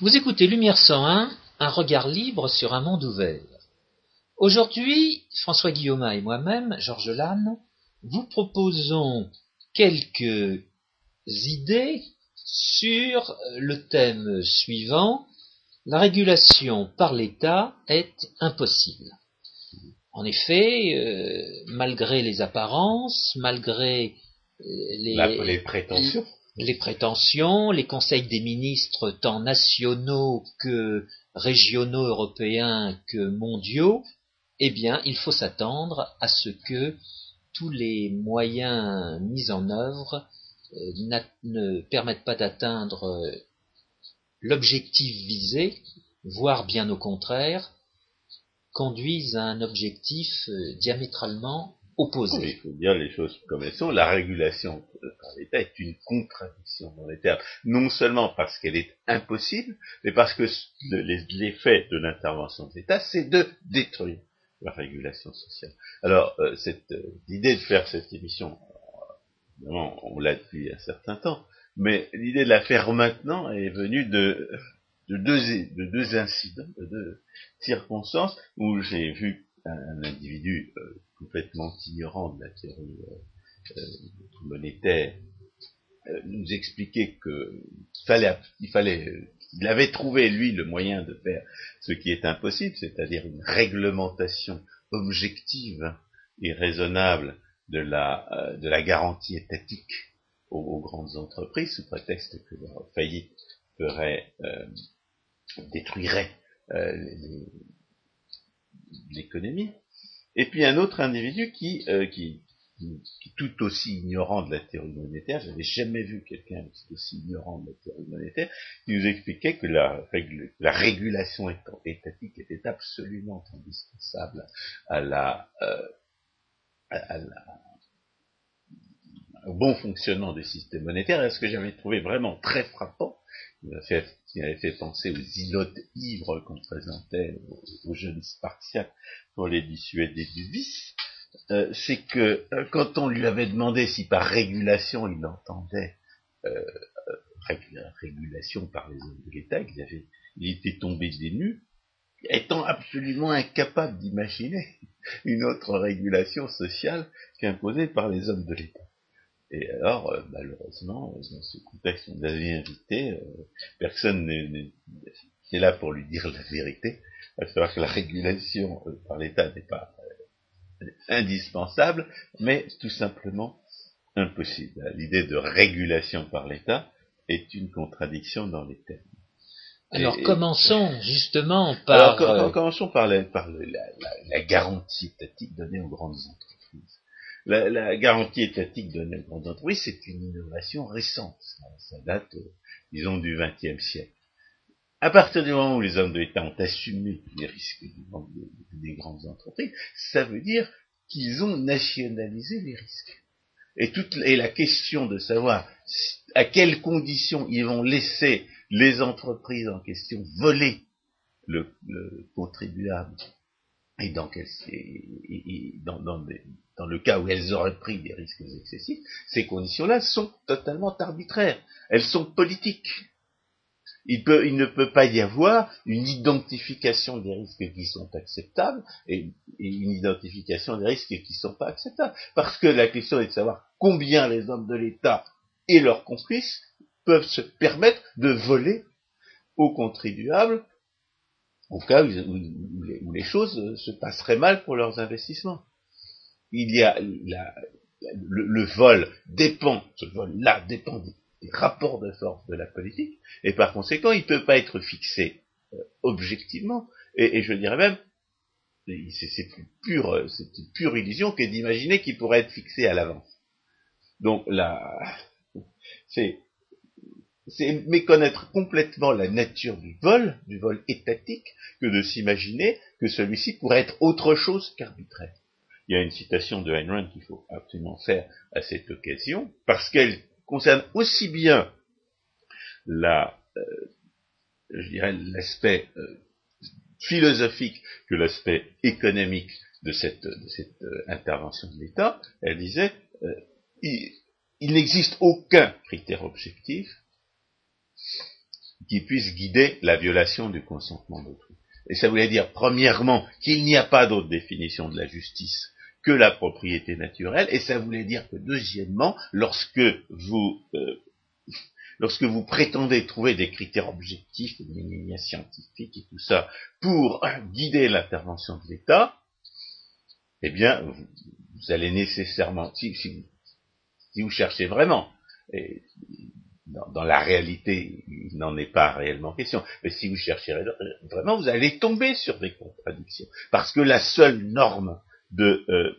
Vous écoutez Lumière 101, un regard libre sur un monde ouvert. Aujourd'hui, François Guillaume et moi-même, Georges Lannes, vous proposons quelques idées sur le thème suivant la régulation par l'État est impossible. En effet, euh, malgré les apparences, malgré euh, les, prétentions, les prétentions, les conseils des ministres tant nationaux que régionaux européens que mondiaux, eh bien, il faut s'attendre à ce que tous les moyens mis en œuvre euh, ne permettent pas d'atteindre euh, l'objectif visé, voire bien au contraire, conduisent à un objectif euh, diamétralement il faut dire les choses comme elles sont. La régulation par l'État est une contradiction dans les termes. Non seulement parce qu'elle est impossible, mais parce que l'effet de l'intervention de l'État, c'est de détruire la régulation sociale. Alors, euh, cette euh, l'idée de faire cette émission, évidemment, on l'a depuis un certain temps, mais l'idée de la faire maintenant est venue de, de, deux, de deux incidents, de deux circonstances où j'ai vu un, individu euh, complètement ignorant de la théorie monétaire nous expliquer que fallait, il fallait il avait trouvé, lui, le moyen de faire ce qui est impossible, c'est-à-dire une réglementation objective et raisonnable de la, euh, garantie étatique aux, grandes entreprises, sous prétexte que leur faillite euh, détruirait euh, l'économie. Et puis un autre individu qui, qui, qui, tout aussi ignorant de la théorie monétaire, j'avais jamais vu quelqu'un aussi ignorant de la théorie monétaire, qui nous expliquait que la, la régulation étatique était absolument indispensable à la, euh, à la, au bon fonctionnement du système monétaire, et ce que j'avais trouvé vraiment très frappant, qui m'avait fait, penser aux îlots ivres qu'on présentait aux, aux jeunes Spartiates pour les dissuader du vice, euh, c'est que euh, quand on lui avait demandé si par régulation il entendait euh, régulation par les hommes de l'État, il, avait, il était tombé des nues, étant absolument incapable d'imaginer une autre régulation sociale qu'imposée par les hommes de l'État. Et alors, malheureusement, dans ce contexte, on l'avait invité, personne n'est là pour lui dire la vérité, à savoir que la régulation par l'État n'est pas indispensable, mais tout simplement impossible. L'idée de régulation par l'État est une contradiction dans les termes. Alors commençons justement par... Alors, euh, commençons par, la, garantie étatique donnée aux grandes entreprises. La, garantie étatique donnée aux grandes entreprises, c'est une innovation récente. Ça, date, euh, disons, du XXe siècle. À partir du moment où les hommes de l'État ont assumé les risques des grandes entreprises, ça veut dire qu'ils ont nationalisé les risques. Et, toute, et la question de savoir à quelles conditions ils vont laisser les entreprises en question voler le, contribuable et, dans, dans, le cas où elles auraient pris des risques excessifs, ces conditions-là sont totalement arbitraires. Elles sont politiques. Il, ne peut pas y avoir une identification des risques qui sont acceptables et, une identification des risques qui ne sont pas acceptables. Parce que la question est de savoir combien les hommes de l'État et leurs complices peuvent se permettre de voler aux contribuables au cas où, les, choses se passeraient mal pour leurs investissements. Il y a le, vol dépend, ce vol-là dépend des rapports de force de la politique, et par conséquent, il ne peut pas être fixé euh, objectivement, et, je dirais même, c'est pure, une pure illusion que d'imaginer qu'il pourrait être fixé à l'avance. Donc là, c'est méconnaître complètement la nature du vol, du vol étatique, que de s'imaginer que celui-ci pourrait être autre chose qu'arbitraire. Il y a une citation de Ayn Rand qu'il faut absolument faire à cette occasion, parce qu'elle concerne aussi bien euh, l'aspect euh, philosophique que l'aspect économique de cette, euh, intervention de l'État. Elle disait, il n'existe aucun critère objectif qui puisse guider la violation du consentement d'autrui. Et ça voulait dire, premièrement, qu'il n'y a pas d'autre définition de la justice que la propriété naturelle, et ça voulait dire que, deuxièmement, lorsque vous, euh, lorsque vous prétendez trouver des critères objectifs, des minima scientifiques et tout ça, pour guider l'intervention de l'État, eh bien, vous, allez nécessairement, si, si, si, vous cherchez vraiment, dans, la réalité, il n'en est pas réellement question. Mais si vous cherchez vraiment, vous allez tomber sur des contradictions. Parce que la seule norme de, euh,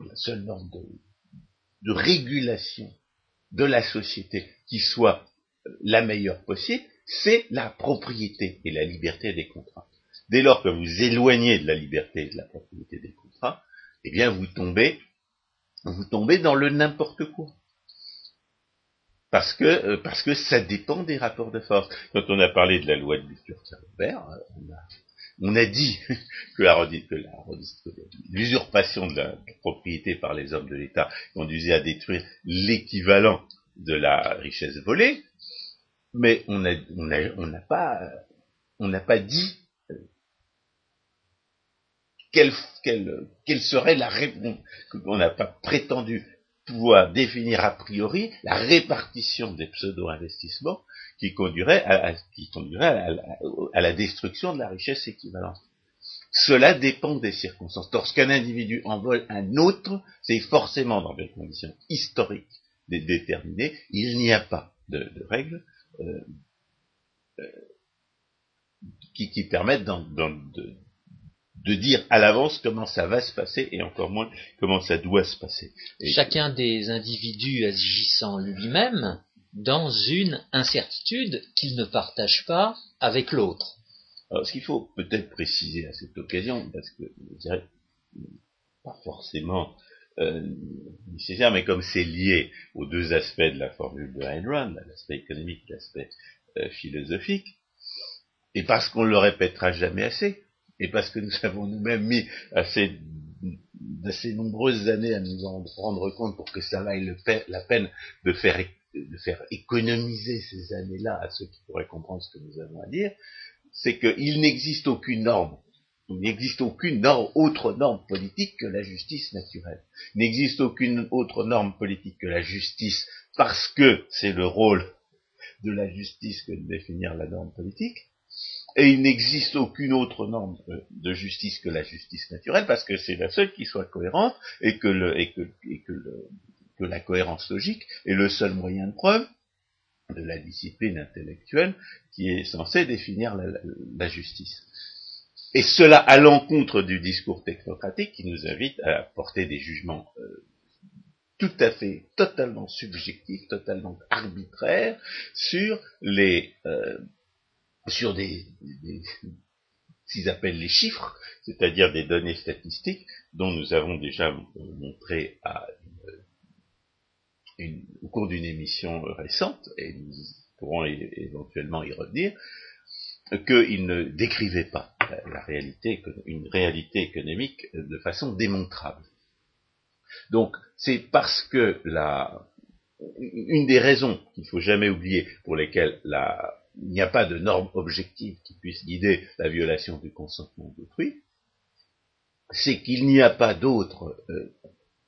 la seule norme de, de régulation de la société qui soit la meilleure possible, c'est la propriété et la liberté des contrats. Dès lors que vous éloignez de la liberté et de la propriété des contrats, eh bien vous tombez, vous tombez dans le n'importe quoi parce que euh, parce ça dépend des rapports de force. Quand on a parlé de la loi de Lucien-Robert, euh, on a, dit que l'usurpation de la propriété par les hommes de l'État conduisait à détruire l'équivalent de la richesse volée, mais on n'a on pas n'a pas dit euh, quelle, quelle, quelle serait la réponse, on n'a pas prétendu pouvoir définir a priori la répartition des pseudo-investissements qui conduirait, à, qui conduirait à, la destruction de la richesse équivalente. Cela dépend des circonstances. Lorsqu'un individu en vole un autre, c'est forcément dans des conditions historiques déterminées. Il n'y a pas de, règles euh, euh, qui, permettent de, de dire à l'avance comment ça va se passer et encore moins comment ça doit se passer. Chacun des individus agissant lui-même dans une incertitude qu'il ne partage pas avec l'autre. Alors, ce qu'il faut peut-être préciser à cette occasion, parce que je dirais pas forcément euh, nécessaire, mais comme c'est lié aux deux aspects de la formule de Ayn Rand, l'aspect économique et l'aspect euh, philosophique, et parce qu'on le répétera jamais assez, et parce que nous avons nous-mêmes mis assez, d'assez nombreuses années à nous en rendre compte pour que ça vaille la peine de faire, économiser ces années-là à ceux qui pourraient comprendre ce que nous avons à dire, c'est qu'il n'existe aucune norme il n'existe aucune autre norme politique que la justice naturelle. Il n'existe aucune autre norme politique que la justice parce que c'est le rôle de la justice que de définir la norme politique et il n'existe aucune autre norme de justice que la justice naturelle, parce que c'est la seule qui soit cohérente, et que, le, et que, et que, le, que la cohérence logique est le seul moyen de preuve de la discipline intellectuelle qui est censée définir la, la, justice. Et cela à l'encontre du discours technocratique qui nous invite à porter des jugements euh, tout à fait, totalement subjectifs, totalement arbitraires sur les, euh, sur des, des ce qu'ils appellent les chiffres, c'est-à-dire des données statistiques dont nous avons déjà montré à au cours d'une émission récente, et nous pourrons éventuellement y revenir, qu'ils ne décrivaient pas la réalité, une réalité économique de façon démontrable. Donc, c'est parce que la, une des raisons qu'il ne faut jamais oublier pour lesquelles la, il n'y a pas de norme objective qui puisse guider la violation du consentement d'autrui, c'est qu'il n'y a pas d'autre euh,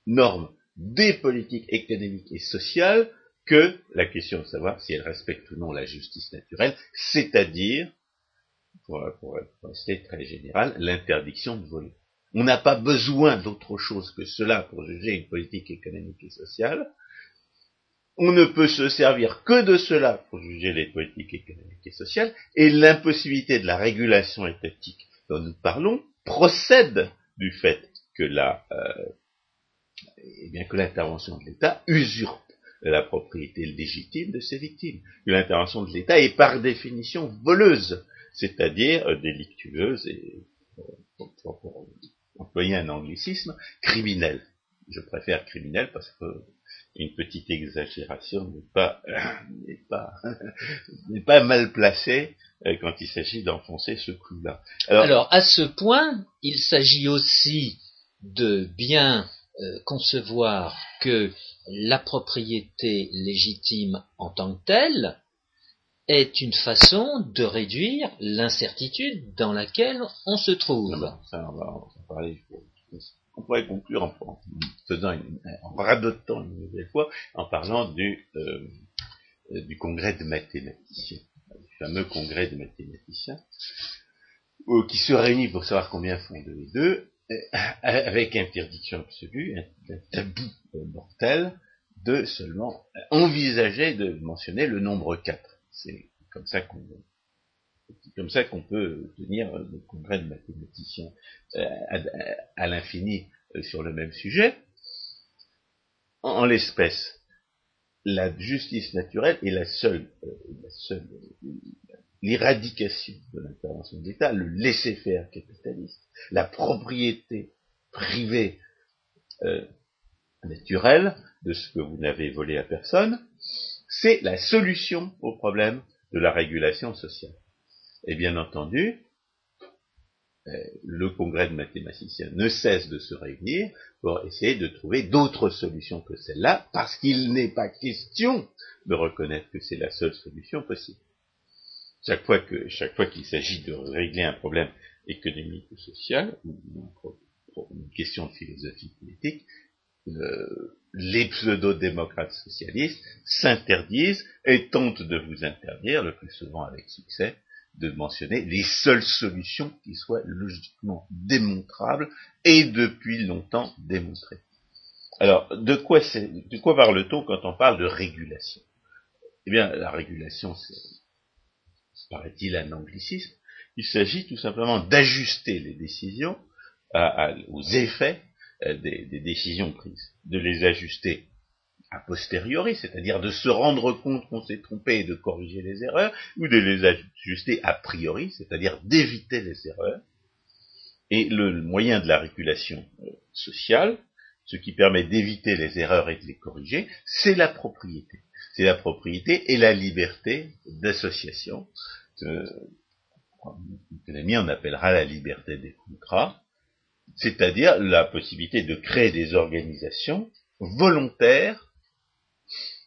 norme des politiques économiques et sociales que la question de savoir si elles respectent ou non la justice naturelle, c'est-à-dire, pour, pour, rester très général, l'interdiction de voler. On n'a pas besoin d'autre chose que cela pour juger une politique économique et sociale, on ne peut se servir que de cela pour juger les politiques économiques et sociales, et l'impossibilité de la régulation étatique dont nous parlons procède du fait que la, euh, eh bien que l'intervention de l'État usurpe la propriété légitime de ses victimes. L'intervention de l'État est par définition voleuse, c'est-à-dire euh, délictueuse et, pour, pour employer un anglicisme, criminelle. Je préfère criminel parce que une petite exagération n'est pas n'est pas n'est pas mal placée euh, quand il s'agit d'enfoncer ce clou-là. Alors, à ce point, il s'agit aussi de bien euh, concevoir que la propriété légitime en tant que telle est une façon de réduire l'incertitude dans laquelle on se trouve. Ah ben, ça, on va en parler. On pourrait conclure en, faisant une, en radotant une nouvelle fois, en parlant du, euh, du congrès de mathématiciens, du fameux congrès de mathématiciens, qui se réunit pour savoir combien font deux et deux, avec interdiction absolue, un tabou mortel, de seulement envisager de mentionner le nombre 4. C'est comme ça qu'on comme ça qu'on peut tenir le congrès de mathématiciens euh, à, l'infini euh, sur le même sujet. En, l'espèce, la justice naturelle est la seule, euh, l'éradication de l'intervention de l'État, le laisser-faire capitaliste, la propriété privée naturelle de ce que vous n'avez volé à personne, c'est la solution au problème de la régulation sociale. Et bien entendu, euh, le congrès de mathématiciens ne cesse de se réunir pour essayer de trouver d'autres solutions que celle-là, parce qu'il n'est pas question de reconnaître que c'est la seule solution possible. Chaque fois que, chaque fois qu'il s'agit de régler un problème économique ou social, ou une question de philosophie politique, les pseudo-démocrates socialistes s'interdisent et tentent de vous interdire, le plus souvent avec succès, de mentionner les seules solutions qui soient logiquement démontrables et depuis longtemps démontrées. Alors, de quoi, parle-t-on quand on parle de régulation? Eh bien, la régulation, c'est, paraît-il, un anglicisme. Il s'agit tout simplement d'ajuster les décisions aux effets euh, des, décisions prises, de les ajuster posteriori, c'est-à-dire de se rendre compte qu'on s'est trompé et de corriger les erreurs, ou de les ajuster a priori, c'est-à-dire d'éviter les erreurs. Et le, moyen de la régulation euh, sociale, ce qui permet d'éviter les erreurs et de les corriger, c'est la propriété. C'est la propriété et la liberté d'association. Euh, économie, on appellera la liberté des contrats, c'est-à-dire la possibilité de créer des organisations volontaires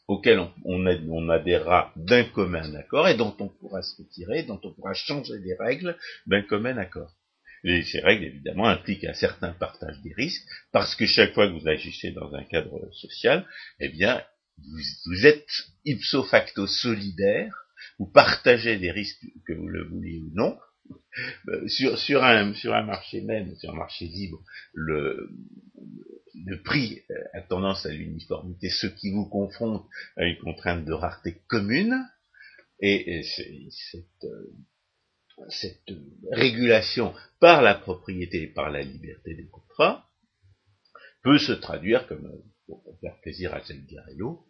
auxquelles on, adhérera d'un commun accord et dont on pourra se retirer, dont on pourra changer les règles d'un commun accord. Et ces règles, évidemment, impliquent un certain partage des risques, parce que chaque fois que vous agissez dans un cadre social, eh bien, vous, êtes ipso facto solidaire, vous partagez des risques que vous le vouliez ou non, euh, sur, sur, un, sur un marché même, sur un marché libre, le, le prix euh, a tendance à l'uniformité, ce qui vous confronte à une contrainte de rareté commune, et, cette, euh, cette, régulation par la propriété et par la liberté des contrats peut se traduire, comme pour faire plaisir à Jacques Garello,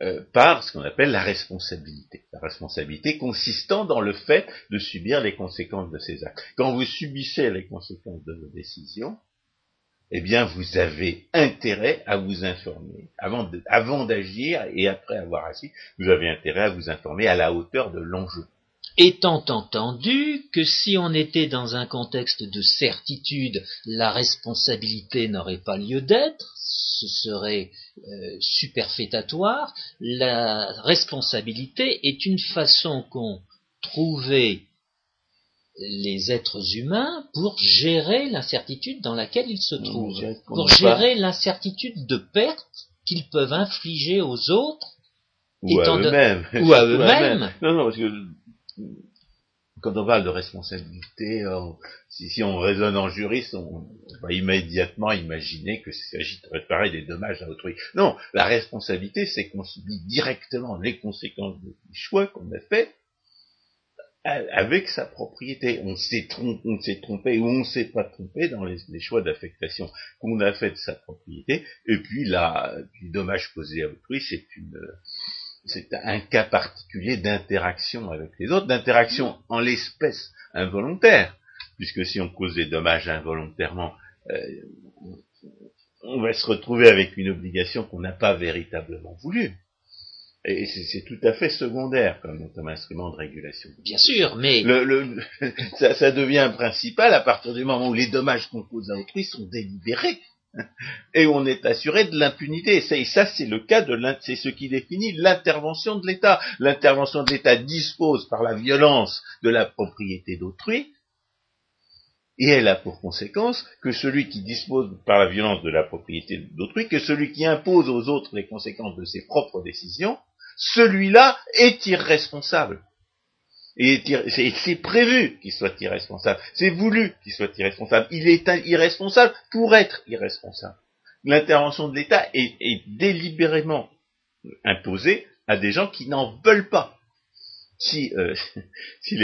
euh, par ce qu'on appelle la responsabilité. La responsabilité consistant dans le fait de subir les conséquences de ses actes. Quand vous subissez les conséquences de vos décisions, eh bien, vous avez intérêt à vous informer. Avant d'agir et après avoir agi, vous avez intérêt à vous informer à la hauteur de l'enjeu. Étant entendu que si on était dans un contexte de certitude, la responsabilité n'aurait pas lieu d'être, ce serait euh, superfétatoire. La responsabilité est une façon qu'ont trouvé les êtres humains pour gérer l'incertitude dans laquelle ils se trouvent, pour gérer l'incertitude de perte qu'ils peuvent infliger aux autres ou à eux-mêmes. Ou à eux-mêmes. non, non, parce que quand on parle de responsabilité, si, on raisonne en juriste, on, va immédiatement imaginer que s'agit de réparer des dommages à autrui. Non, la responsabilité, c'est qu'on subit directement les conséquences des choix qu'on a faits avec sa propriété. On s'est trompé, trompé ou on ne s'est pas trompé dans les, choix d'affectation qu'on a fait de sa propriété. Et puis là, le dommage causé à autrui, c'est une c'est un cas particulier d'interaction avec les autres, d'interaction en l'espèce involontaire, puisque si on cause des dommages involontairement, euh, on va se retrouver avec une obligation qu'on n'a pas véritablement voulu. Et c'est tout à fait secondaire comme, instrument de régulation. Bien sûr, mais... ça, ça devient principal à partir du moment où les dommages qu'on cause à autrui sont délibérés. et on est assuré de l'impunité. Et ça, c'est le cas de c'est ce qui définit l'intervention de l'État. L'intervention de l'État dispose par la violence de la propriété d'autrui, et elle a pour conséquence que celui qui dispose par la violence de la propriété d'autrui, que celui qui impose aux autres les conséquences de ses propres décisions, celui-là est irresponsable. C'est prévu qu'il soit irresponsable. C'est voulu qu'il soit irresponsable. Il est irresponsable pour être irresponsable. L'intervention de l'État est, délibérément imposée à des gens qui n'en veulent pas. Si, euh, si,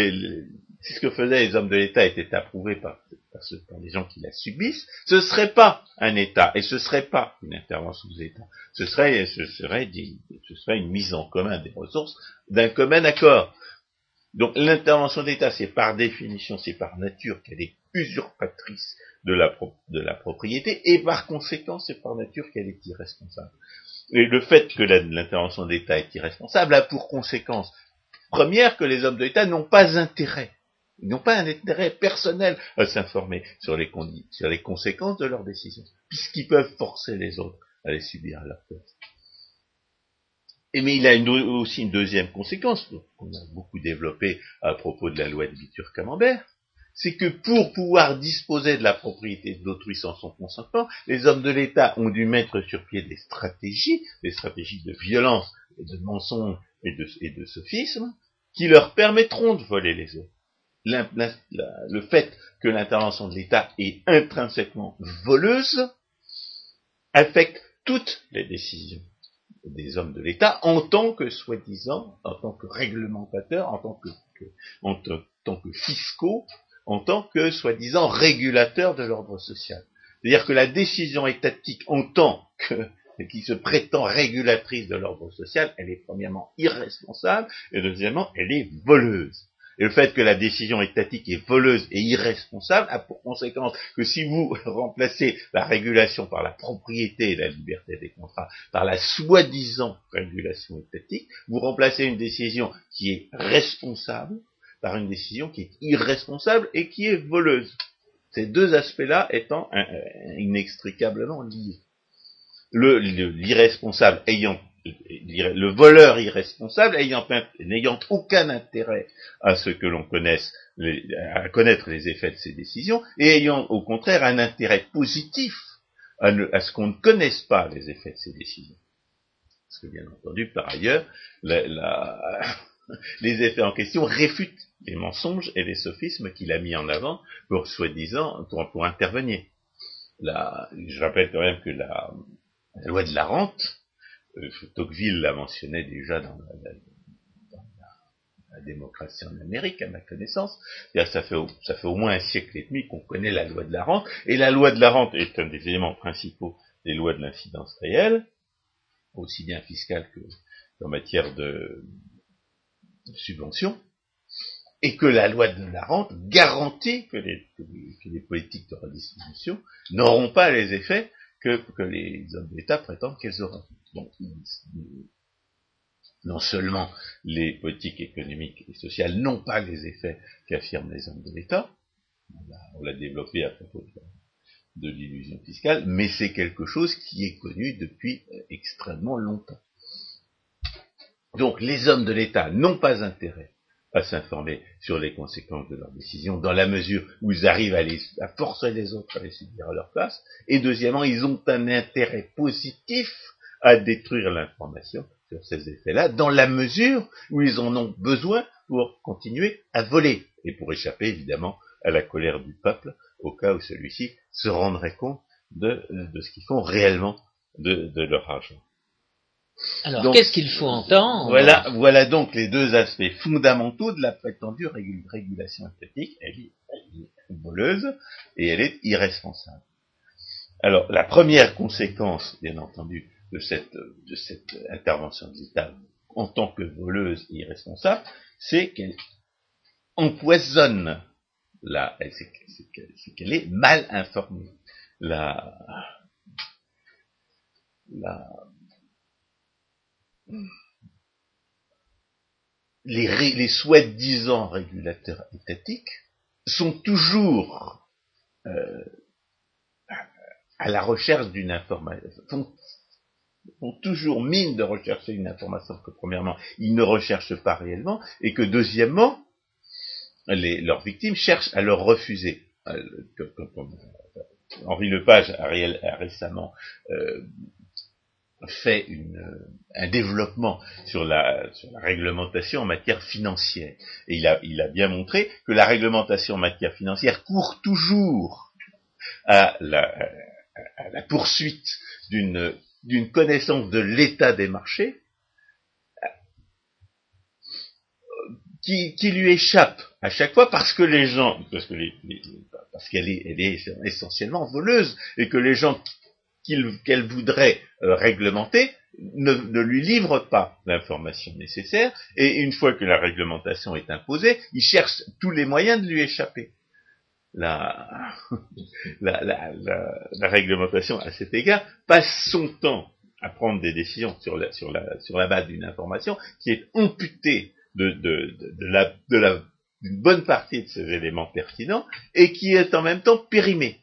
ce que faisaient les hommes de l'État était approuvé par, par, les gens qui la subissent, ce serait pas un État et ce serait pas une intervention de l'État. Ce serait, ce, serait, ce serait une mise en commun des ressources d'un commun accord. Donc l'intervention d'État, c'est par définition, c'est par nature qu'elle est usurpatrice de la, de la propriété, et par conséquent, c'est par nature qu'elle est irresponsable. Et le fait que l'intervention d'État est irresponsable a pour conséquence première que les hommes de l'État n'ont pas intérêt, ils n'ont pas un intérêt personnel à s'informer sur les, conséquences de leurs décisions, puisqu'ils peuvent forcer les autres à les subir à leur place. Et mais il a aussi une deuxième conséquence, qu'on a beaucoup développé à propos de la loi de Bitur-Camembert, c'est que pour pouvoir disposer de la propriété d'autrui sans son consentement, les hommes de l'État ont dû mettre sur pied des stratégies, des stratégies de violence, et de mensonge et de, et de sophisme, qui leur permettront de voler les autres. Le fait que l'intervention de l'État est intrinsèquement voleuse affecte toutes les décisions des hommes de l'État en tant que soi-disant, en tant que réglementateurs, en tant que, en tant que fiscaux, en tant que soi-disant régulateurs de l'ordre social. C'est-à-dire que la décision étatique en tant que qui se prétend régulatrice de l'ordre social, elle est premièrement irresponsable et deuxièmement, elle est voleuse. Le fait que la décision étatique est voleuse et irresponsable a pour conséquence que si vous remplacez la régulation par la propriété et la liberté des contrats par la soi-disant régulation étatique, vous remplacez une décision qui est responsable par une décision qui est irresponsable et qui est voleuse. Ces deux aspects-là étant inextricablement liés. L'irresponsable ayant le voleur irresponsable n'ayant aucun intérêt à ce que l'on connaisse, à connaître les effets de ses décisions, et ayant au contraire un intérêt positif à, ce qu'on ne connaisse pas les effets de ses décisions. Parce que bien entendu, par ailleurs, les effets en question réfutent les mensonges et les sophismes qu'il a mis en avant pour soi-disant pour, intervenir. je rappelle quand même que la loi de la rente Tocqueville l'a mentionné déjà dans la, démocratie en Amérique, à ma connaissance. Ça fait, ça fait au moins un siècle et demi qu'on connaît la loi de la rente, et la loi de la rente est un des éléments principaux des lois de l'incidence réelle, aussi bien fiscale que en matière de, subvention, et que la loi de la rente garantit que les politiques de redistribution n'auront pas les effets que, les hommes d'État prétendent qu'elles auront. Non seulement les politiques économiques et sociales n'ont pas les effets qu'affirment les hommes de l'État, on l'a développé à propos de, l'illusion fiscale, mais c'est quelque chose qui est connu depuis euh, extrêmement longtemps. Donc les hommes de l'État n'ont pas intérêt à s'informer sur les conséquences de leurs décisions, dans la mesure où ils arrivent à forcer les autres à les subir à leur place, et deuxièmement, ils ont un intérêt positif à détruire l'information sur ces effets-là, dans la mesure où ils en ont besoin pour continuer à voler, et pour échapper évidemment à la colère du peuple, au cas où celui-ci se rendrait compte de, de ce qu'ils font réellement de, de leur argent. Alors, qu'est-ce qu'il faut entendre? Voilà, voilà donc les deux aspects fondamentaux de la prétendue régulation esthétique. Elle est, voleuse et elle est irresponsable. Alors, la première conséquence, bien entendu, de cette, de cette intervention de l'État en tant que voleuse et irresponsable, c'est qu'elle empoisonne la, c'est qu'elle est mal informée. La, la, les, les soi-disant régulateurs étatiques sont toujours euh, à la recherche d'une information, toujours mine de rechercher une information que premièrement, ils ne recherchent pas réellement, et que deuxièmement, les, leurs victimes cherchent à leur refuser. Euh, Henri Lepage a, a récemment euh, fait une, un développement sur la, sur la, réglementation en matière financière. Et il a, il a bien montré que la réglementation en matière financière court toujours à la, à la poursuite d'une d'une connaissance de l'état des marchés qui, lui échappe à chaque fois parce que les gens, parce qu'elle est, elle est essentiellement voleuse et que les gens qu'elle voudrait euh, réglementer ne, ne, lui livrent pas l'information nécessaire, et une fois que la réglementation est imposée, il cherche tous les moyens de lui échapper. La, réglementation, à cet égard, passe son temps à prendre des décisions sur la, base d'une information qui est amputée de, la, d'une bonne partie de ces éléments pertinents et qui est en même temps périmée.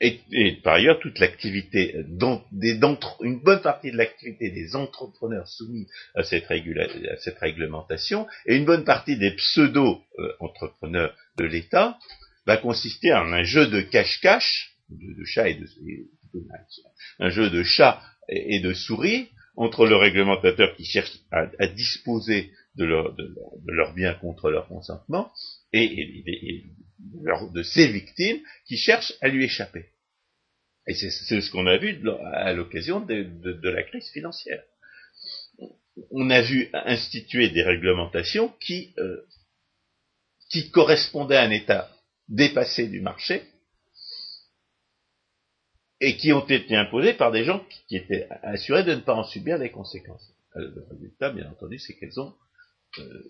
Et, par ailleurs, toute l'activité, une bonne partie de l'activité des entrepreneurs soumis à cette, à cette, réglementation et une bonne partie des pseudo-entrepreneurs de l'État va consister en un jeu de cache-cache, de, chat et de, un jeu de chat et, de souris entre le réglementateur qui cherche à, disposer de leur, de, leur, bien contre leur consentement et, de ses victimes qui cherchent à lui échapper. Et c'est ce qu'on a vu à l'occasion de, la crise financière. On a vu instituer des réglementations qui, euh, qui correspondaient à un état dépassé du marché et qui ont été imposées par des gens qui, étaient assurés de ne pas en subir les conséquences. Euh, le résultat, bien entendu, c'est qu'elles ont, euh,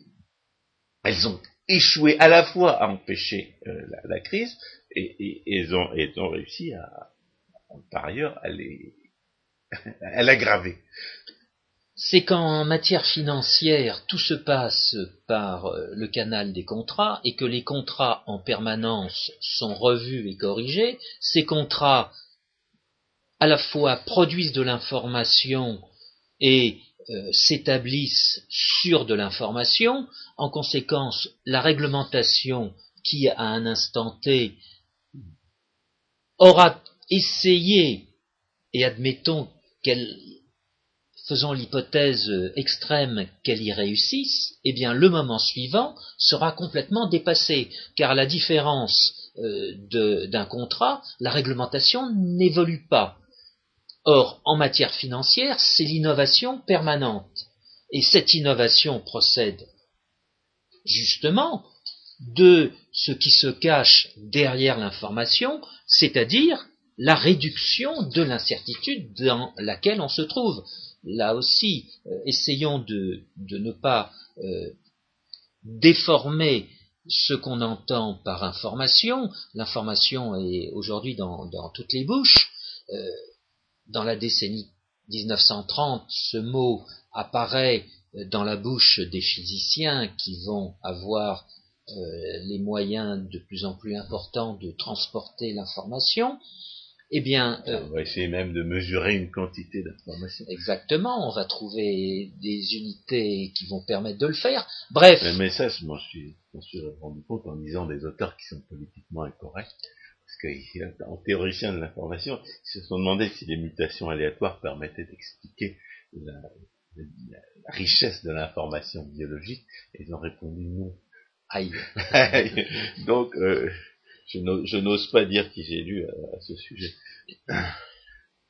elles ont échoué à la fois à empêcher euh, la, crise et, elles, ont, ont, réussi à, par ailleurs, à l'aggraver. C'est qu'en matière financière, tout se passe par le canal des contrats et que les contrats en permanence sont revus et corrigés. Ces contrats à la fois produisent de l'information et euh, s'établissent sur de l'information. En conséquence, la réglementation qui, à un instant T, aura essayé, et admettons qu'elle, faisant l'hypothèse extrême qu'elle y réussisse, eh bien, le moment suivant sera complètement dépassé, car la différence euh, d'un contrat, la réglementation n'évolue pas. Or, en matière financière, c'est l'innovation permanente. Et cette innovation procède justement de ce qui se cache derrière l'information, c'est-à-dire la réduction de l'incertitude dans laquelle on se trouve. Là aussi, euh, essayons de, ne pas euh, déformer ce qu'on entend par information. L'information est aujourd'hui dans, toutes les bouches. Euh, dans la décennie 1930, ce mot apparaît dans la bouche des physiciens qui vont avoir les moyens de plus en plus importants de transporter l'information, eh bien, euh, on va essayer même de mesurer une quantité d'information. Exactement, on va trouver des unités qui vont permettre de le faire. Bref. Mais ça, je m'en suis, suis rendu compte en lisant des auteurs qui sont politiquement incorrects parce qu'en théoricien de l'information, ils se sont demandé si les mutations aléatoires permettaient d'expliquer la, richesse de l'information biologique, et ils ont répondu non. Aïe. Donc, euh, je n'ose pas dire qui j'ai lu à, ce sujet.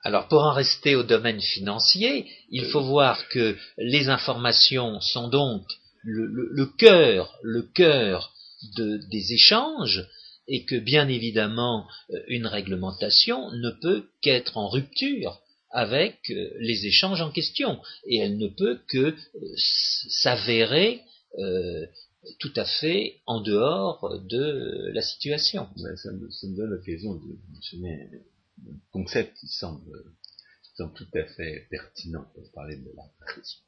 Alors, pour en rester au domaine financier, il faut voir que les informations sont donc le, cœur, le cœur des échanges, et que bien évidemment euh, une réglementation ne peut qu'être en rupture avec euh, les échanges en question et elle ne peut que euh, s'avérer tout à fait en dehors de la situation. ça, me, donne l'occasion de mentionner un concept qui semble, tout à fait pertinent pour parler de la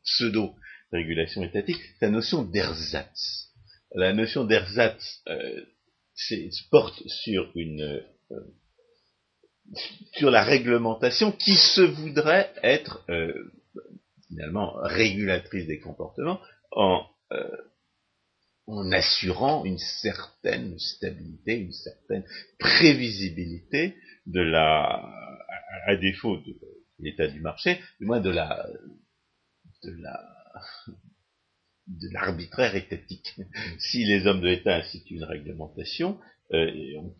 pseudo-régulation étatique, c'est la notion d'ersatz. La notion d'ersatz porte sur une, euh, la réglementation qui se voudrait être finalement régulatrice des comportements en, en assurant une certaine stabilité, une certaine prévisibilité de la, à, défaut de l'état du marché, du moins de la, de la, de l'arbitraire étatique. Si les hommes de l'État instituent une réglementation, euh, on,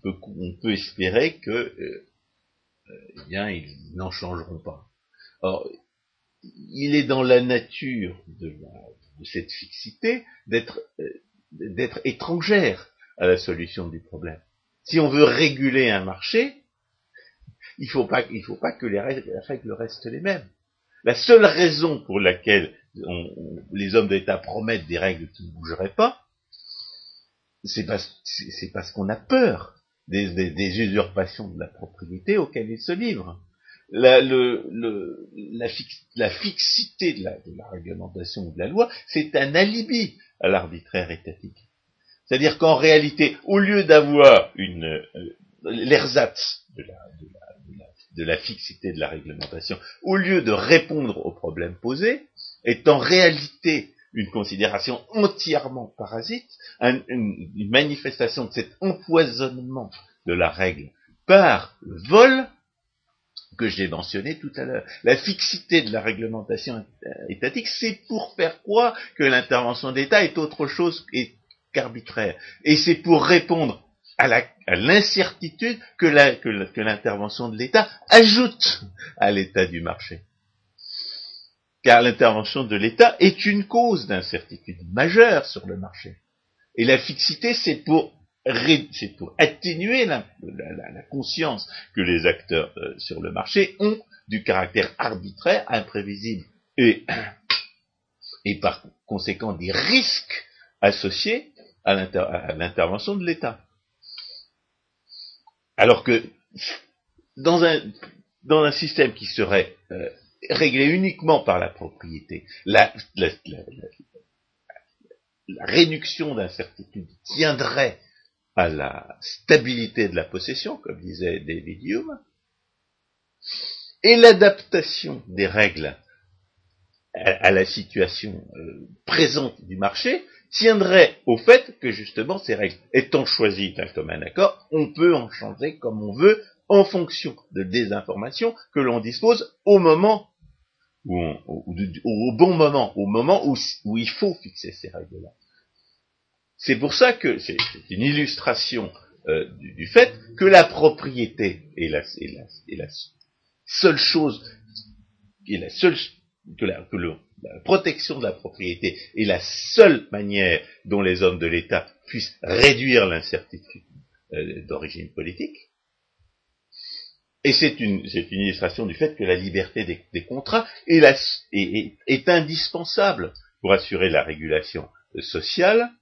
peut, espérer que, euh, eh bien, ils n'en changeront pas. Or, il est dans la nature de, cette fixité d'être euh, d'être étrangère à la solution du problème. Si on veut réguler un marché, il ne faut, pas, faut pas que les règles, restent les mêmes. La seule raison pour laquelle les hommes d'État promettent des règles qui ne bougeraient pas, c'est parce, qu'on a peur des, usurpations de la propriété auxquelles ils se livrent. La, fixité de la réglementation ou de la loi, c'est un alibi à l'arbitraire étatique. C'est-à-dire qu'en réalité, au lieu d'avoir une euh, l'ersatz de la, de, la, fixité de la réglementation, au lieu de répondre aux problèmes posés, est en réalité une considération entièrement parasite, une, manifestation de cet empoisonnement de la règle par le vol que j'ai mentionné tout à l'heure. La fixité de la réglementation étatique, c'est pour faire croire que l'intervention d'État est autre chose qu'arbitraire. Et c'est pour répondre à l'incertitude que l'intervention de l'État ajoute à l'état du marché. Car l'intervention de l'État est une cause d'incertitude majeure sur le marché. Et la fixité, c'est pour c'est pour atténuer la, conscience que les acteurs euh, sur le marché ont du caractère arbitraire, imprévisible et, et par conséquent des risques associés à l'intervention de l'État. Alors que dans un, dans un système qui serait euh, réglé uniquement par la propriété, la, la réduction d'incertitude tiendrait à la stabilité de la possession, comme disait David Hume, et l'adaptation des règles à, la situation euh, présente du marché tiendrait au fait que justement ces règles étant choisies d'un commun accord, on peut en changer comme on veut en fonction de des informations que l'on dispose au moment où au bon moment, au moment où il faut fixer ces règles-là. C'est pour ça que c'est une illustration euh, du, fait que la propriété est la, seule chose, est la seule, que, la, protection de la propriété est la seule manière dont les hommes de l'État puissent réduire l'incertitude euh, d'origine politique. Et c'est une, illustration du fait que la liberté des, contrats est indispensable pour assurer la régulation sociale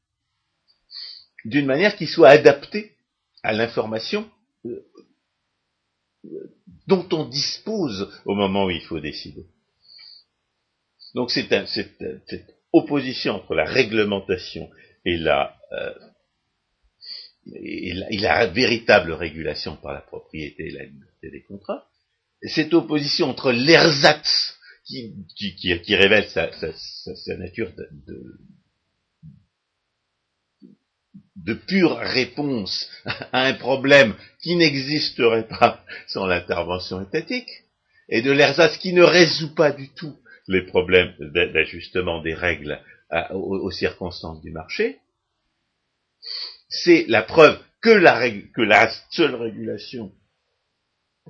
d'une manière qui soit adaptée à l'information euh, dont on dispose au moment où il faut décider. Donc c'est cette, opposition entre la réglementation et la, euh, et la, véritable régulation par la propriété et la liberté des contrats, cette opposition entre l'ersatz qui, qui, révèle sa, nature de, de pure réponse à un problème qui n'existerait pas sans l'intervention étatique, et de l'ersatz qui ne résout pas du tout les problèmes d'ajustement des règles aux, circonstances du marché, c'est la preuve que la seule régulation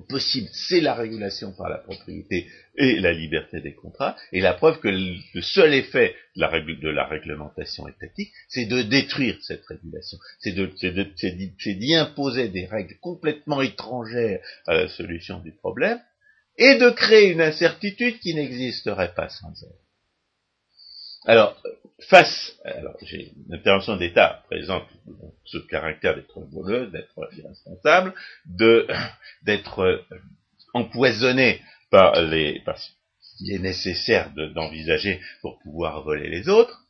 possible, c'est la régulation par la propriété et la liberté des contrats, et la preuve que le seul effet de la, réglementation étatique, c'est de détruire cette régulation, c'est d'y imposer des règles complètement étrangères à la solution du problème, et de créer une incertitude qui n'existerait pas sans elle. Alors, face, alors j'ai une intervention d'État présente ce caractère d'être voleuse, d'être irresponsable, de d'être euh, empoisonné par les par ce qu'il est nécessaire d'envisager pour pouvoir voler les autres.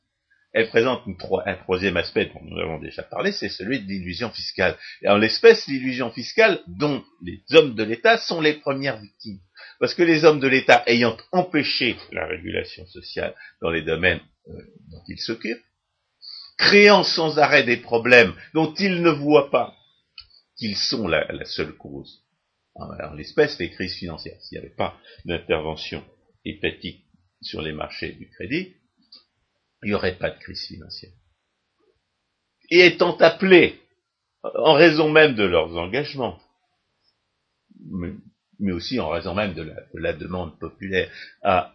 elle présente un troisième aspect dont nous avons déjà parlé, c'est celui de l'illusion fiscale. Et en l'espèce, l'illusion fiscale dont les hommes de l'État sont les premières victimes. Parce que les hommes de l'État ayant empêché la régulation sociale dans les domaines euh, dont ils s'occupent, créant sans arrêt des problèmes dont ils ne voient pas qu'ils sont la, seule cause. En l'espèce, les crises financières. S'il n'y avait pas d'intervention étatique sur les marchés du crédit, il n'y aurait pas de crise financière. Et étant appelés, en raison même de leurs engagements, mais, aussi en raison même de la, demande populaire, à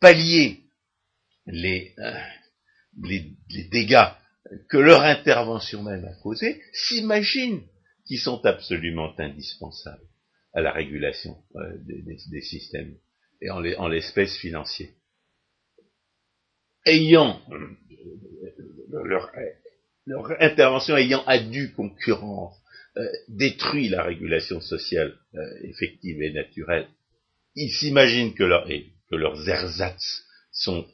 pallier les, euh, les, dégâts que leur intervention même a causés, s'imaginent qu'ils sont absolument indispensables à la régulation euh, des, systèmes et en l'espèce financier ayant euh, leur, intervention ayant à concurrence détruit la régulation sociale euh, effective et naturelle, ils s'imaginent que, que leurs ersatz sont,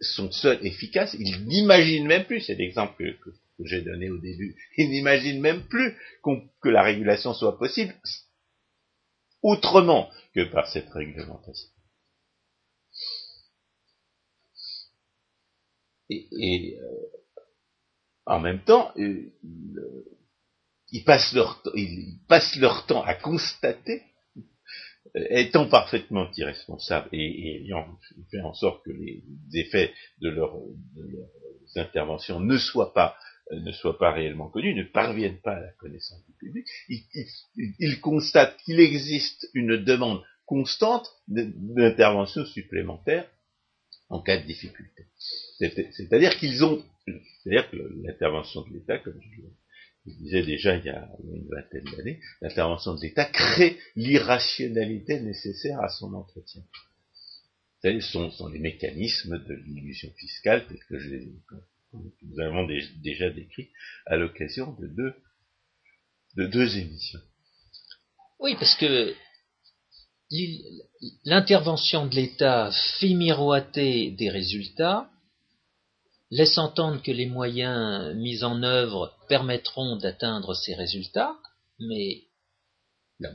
sont seuls efficaces, ils n'imaginent même plus, c'est l'exemple que, j'ai donné au début, ils n'imaginent même plus que la régulation soit possible autrement que par cette réglementation. et, euh, en même temps, euh, ils, passent leur, ils passent leur temps à constater, euh, étant parfaitement irresponsables et, ayant fait en sorte que les effets de, leur, leurs interventions ne soient pas ne soient pas réellement connus, ne parviennent pas à la connaissance du public, ils, ils constatent qu'il existe une demande constante d'intervention supplémentaire en cas de difficulté. C'est-à-dire qu'ils ont, c'est-à-dire que l'intervention de l'État, comme je le disais déjà il y a une vingtaine d'années, l'intervention de l'État crée l'irrationalité nécessaire à son entretien. Ce sont, les mécanismes de l'illusion fiscale, tels que je les, nous avons déjà décrit à l'occasion de deux émissions. Oui, parce que l'intervention de l'État fait miroiter des résultats, laisse entendre que les moyens mis en œuvre permettront d'atteindre ces résultats, mais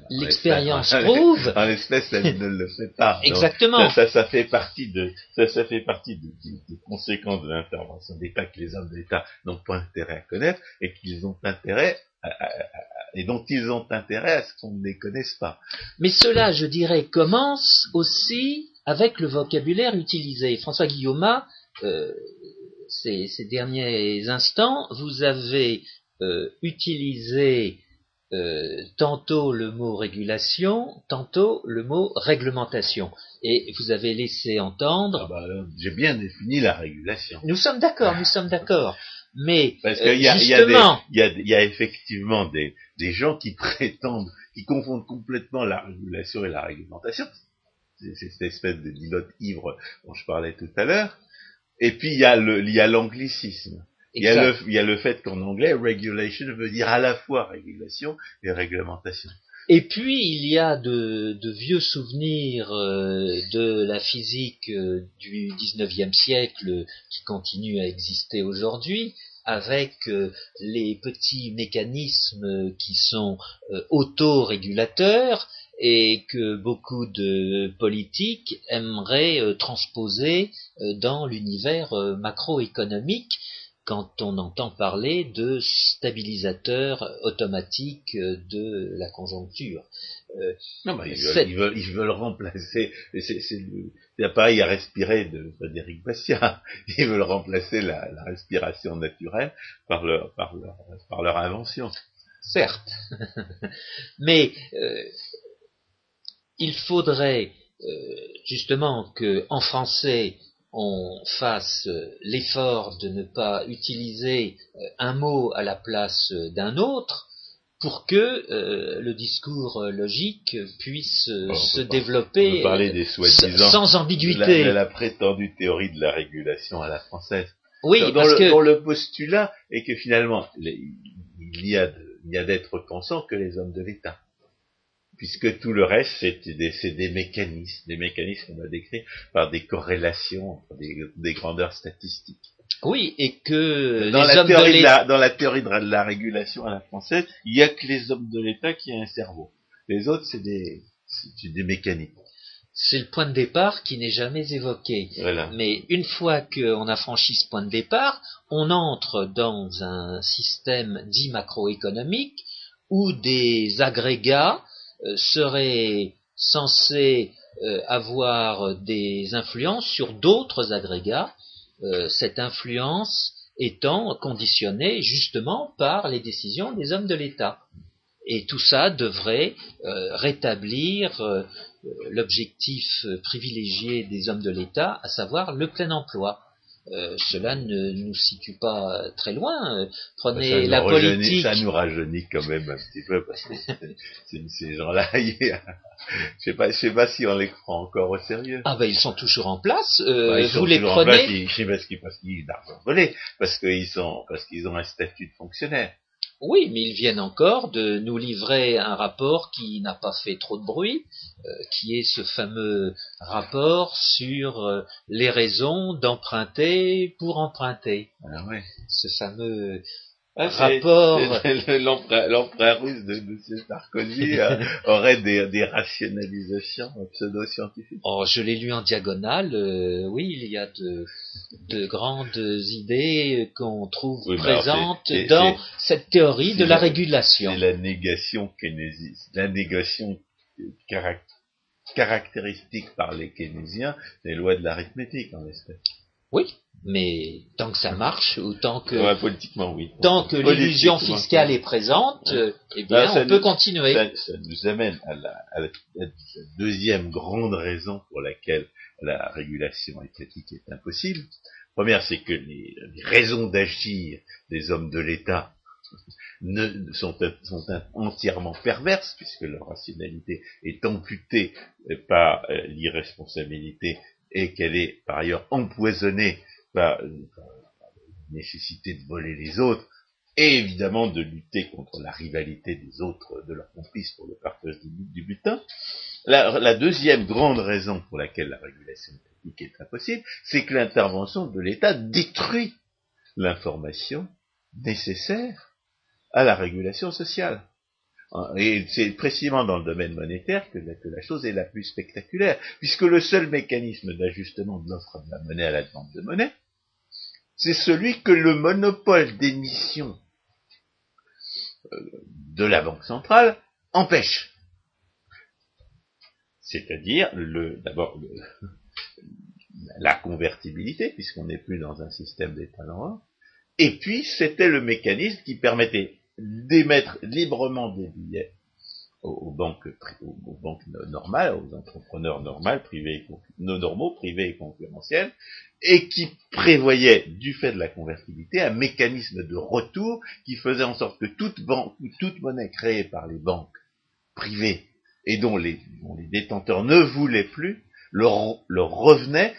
l'expérience prouve. En l'espèce, ça ne le fait pas. Exactement. Ça, ça, fait partie de, ça, ça fait partie de, des conséquences de l'intervention d'État que les hommes d'État n'ont pas intérêt à connaître et qu'ils ont intérêt à, et dont ils ont intérêt à ce qu'on ne les connaisse pas. Mais cela, je dirais, commence aussi avec le vocabulaire utilisé. François Guillaume, euh, ces, derniers instants, vous avez euh, utilisé euh, tantôt le mot régulation, tantôt le mot réglementation. Et vous avez laissé entendre. Ah bah, j'ai bien défini la régulation. Nous sommes d'accord, nous sommes d'accord. Mais parce qu'il y, y, a effectivement des, gens qui prétendent, qui confondent complètement la régulation et la réglementation. C'est cette espèce de dilote ivre dont je parlais tout à l'heure. Et puis il y a l'anglicisme. Il y, a le, il y a le fait qu'en anglais, regulation veut dire à la fois régulation et réglementation. Et puis il y a de, vieux souvenirs euh, de la physique euh, du 19e siècle qui continuent à exister aujourd'hui, avec euh, les petits mécanismes qui sont autorégulateurs et que beaucoup de politiques aimeraient transposer dans l'univers macroéconomique quand on entend parler de stabilisateur automatique de la conjoncture. Euh, non, mais ils, veulent, ils, veulent, remplacer, c'est l'appareil à respirer de Frédéric Bastiat, ils veulent remplacer la, respiration naturelle par leur, par leur, par leur invention. Certes, mais euh, il faudrait euh, justement que en français on fasse l'effort de ne pas utiliser euh, un mot à la place d'un autre pour que euh, le discours logique puisse euh, se développer sans ambiguïté. La, la prétendue théorie de la régulation à la française. Oui, dans, parce le, que... le postulat est que finalement, il y a d'être pensant que les hommes de l'État puisque tout le reste, c'est des, mécanismes, des mécanismes qu'on a décrits par des corrélations, des, des grandeurs statistiques. Oui, et que dans les la, hommes théorie de la, dans la théorie de la régulation à la française, il n'y a que les hommes de l'État qui ont un cerveau. Les autres, c'est des, des mécaniques. C'est le point de départ qui n'est jamais évoqué. Voilà. Mais une fois qu'on a franchi ce point de départ, on entre dans un système dit macroéconomique où des agrégats euh, seraient censés euh, avoir des influences sur d'autres agrégats, euh, cette influence étant conditionnée justement par les décisions des hommes de l'État. Et tout ça devrait rétablir l'objectif privilégié des hommes de l'État, à savoir le plein emploi. Euh, cela ne nous situe pas très loin. Euh, Prenez ça, nous la rajeunit- politique. ça nous rajeunit quand même un petit peu parce que ces gens-là, je sais pas, je sais pas si on les prend encore au sérieux. Ah ben ils sont toujours en place. Euh, Bah, ils sont vous les toujours en place, prenez. ils- je sais pas ce qu'ils parce qu'ils d'argent volé, parce qu'ils sont, parce qu'ils ont un statut de fonctionnaire. Oui, mais ils viennent encore de nous livrer un rapport qui n'a pas fait trop de bruit, euh, qui est ce fameux rapport sur euh, les raisons d'emprunter pour emprunter. Ah ouais. Ce fameux Ah, rapport. l'emprunt russe de M. Sarkozy euh, aurait des, des rationalisations pseudo-scientifiques. Oh, je l'ai lu en diagonale. euh, oui, il y a de, de grandes idées qu'on trouve Oui, présentes dans cette théorie de la la- régulation. C'est la négation keynésiste, la négation carac- caractéristique par les keynésiens des lois de l'arithmétique en l'espèce. Oui, mais tant que ça marche, ou tant que Ouais, politiquement, oui. tant que l'illusion fiscale est présente, Ouais. eh bien, on peut continuer. Ça, ça nous amène à la, à la- à la deuxième grande raison pour laquelle la régulation étatique est impossible. Première, c'est que les, les raisons d'agir des hommes de l'État ne, sont, sont entièrement perverses, puisque leur rationalité est amputée par euh, l'irresponsabilité et qu'elle est par ailleurs empoisonnée la nécessité de voler les autres et évidemment de lutter contre la rivalité des autres, de leurs complices pour le partage du, butin. La, la deuxième grande raison pour laquelle la régulation étatique est impossible, c'est que l'intervention de l'État détruit l'information nécessaire à la régulation sociale. Et c'est précisément dans le domaine monétaire que la chose est la plus spectaculaire, puisque le seul mécanisme d'ajustement de l'offre de la monnaie à la demande de monnaie, c'est celui que le monopole d'émission euh, de la Banque centrale empêche. C'est-à-dire, d'abord, la convertibilité, puisqu'on n'est plus dans un système d'état et puis c'était le mécanisme qui permettait d'émettre librement des billets aux, banques, aux, banques no- normales, aux entrepreneurs normaux, privés et, normaux, privés et concurrentiels, et qui prévoyait, du fait de la convertibilité, un mécanisme de retour qui faisait en sorte que toute banque, ou toute monnaie créée par les banques privées et dont les, dont les détenteurs ne voulaient plus, leur, leur revenait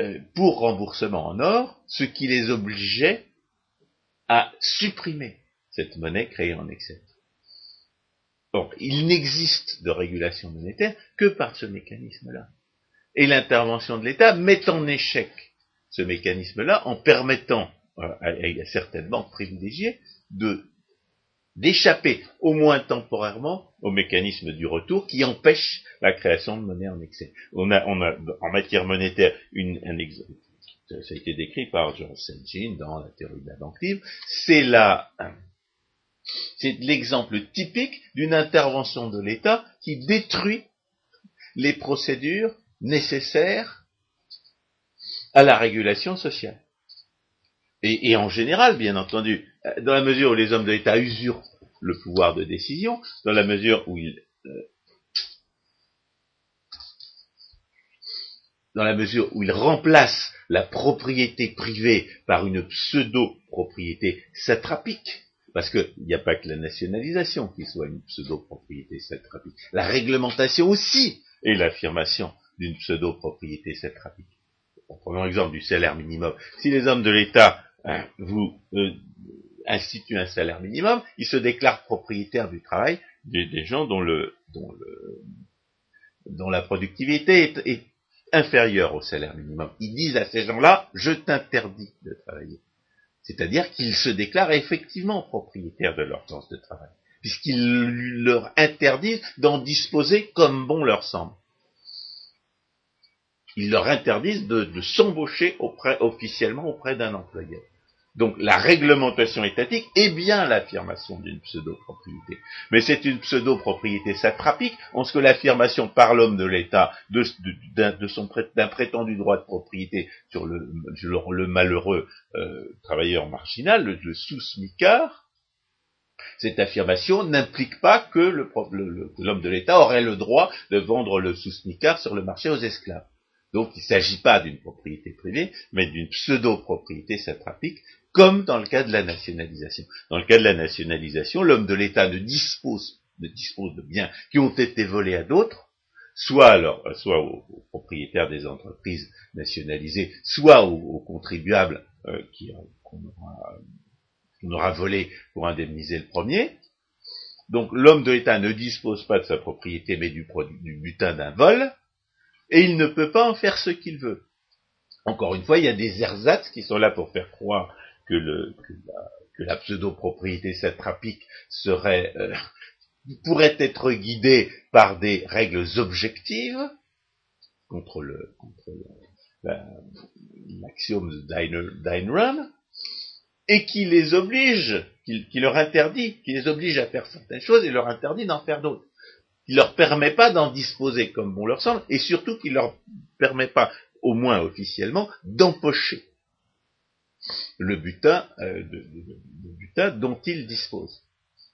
euh, pour remboursement en or, ce qui les obligeait à supprimer cette monnaie créée en excès. Bon, il n'existe de régulation monétaire que par ce mécanisme-là. Et l'intervention de l'État met en échec ce mécanisme-là en permettant euh, à, à certaines banques privilégiées de d'échapper, au moins temporairement, au mécanisme du retour qui empêche la création de monnaie en excès. On a, on a en matière monétaire une, un exemple. Ça a été décrit par George Selgin dans la théorie de la banque libre. C'est la, c'est l'exemple typique d'une intervention de l'État qui détruit les procédures nécessaires à la régulation sociale. Et, en général, bien entendu, dans la mesure où les hommes de l'État usurpent le pouvoir de décision, dans la mesure où ils, euh, dans la mesure où ils remplacent la propriété privée par une pseudo-propriété satrapique, parce qu'il n'y a pas que la nationalisation qui soit une pseudo-propriété satrapique, la réglementation aussi est l'affirmation d'une pseudo-propriété satrapique. Prenons l'exemple du salaire minimum. Si les hommes de l'État hein, vous euh, instituent un salaire minimum, ils se déclarent propriétaires du travail des, des gens dont, le, dont, le, dont la productivité est, est inférieur au salaire minimum. Ils disent à ces gens-là, je t'interdis de travailler. C'est-à-dire qu'ils se déclarent effectivement propriétaires de leur sens de travail, puisqu'ils leur interdisent d'en disposer comme bon leur semble. Ils leur interdisent de, s'embaucher officiellement auprès d'un employeur. Donc la réglementation étatique est bien l'affirmation d'une pseudo-propriété. Mais c'est une pseudo-propriété satrapique en ce que l'affirmation par l'homme de l'État d'un prétendu droit de propriété sur le, malheureux euh, travailleur marginal, le, sous-smicard, cette affirmation n'implique pas que l'homme de l'État aurait le droit de vendre le sous-smicard sur le marché aux esclaves. Donc il ne s'agit pas d'une propriété privée, mais d'une pseudo-propriété satrapique comme dans le cas de la nationalisation. Dans le cas de la nationalisation, l'homme de l'État ne dispose, ne dispose de biens qui ont été volés à d'autres, soit alors, euh, soit aux, propriétaires des entreprises nationalisées, soit aux, contribuables euh, qui qu'on aura, aura volé pour indemniser le premier. Donc l'homme de l'État ne dispose pas de sa propriété, mais du, du butin d'un vol, et il ne peut pas en faire ce qu'il veut. Encore une fois, il y a des ersatz qui sont là pour faire croire que, la, pseudo-propriété satrapique serait, euh, pourrait être guidée par des règles objectives contre le contre l'axiome de Dine et qui les oblige, qui, leur interdit, qui les oblige à faire certaines choses et leur interdit d'en faire d'autres. Qui leur permet pas d'en disposer comme bon leur semble, et surtout qui leur permet pas, au moins officiellement, d'empocher le butin, euh, dont il dispose.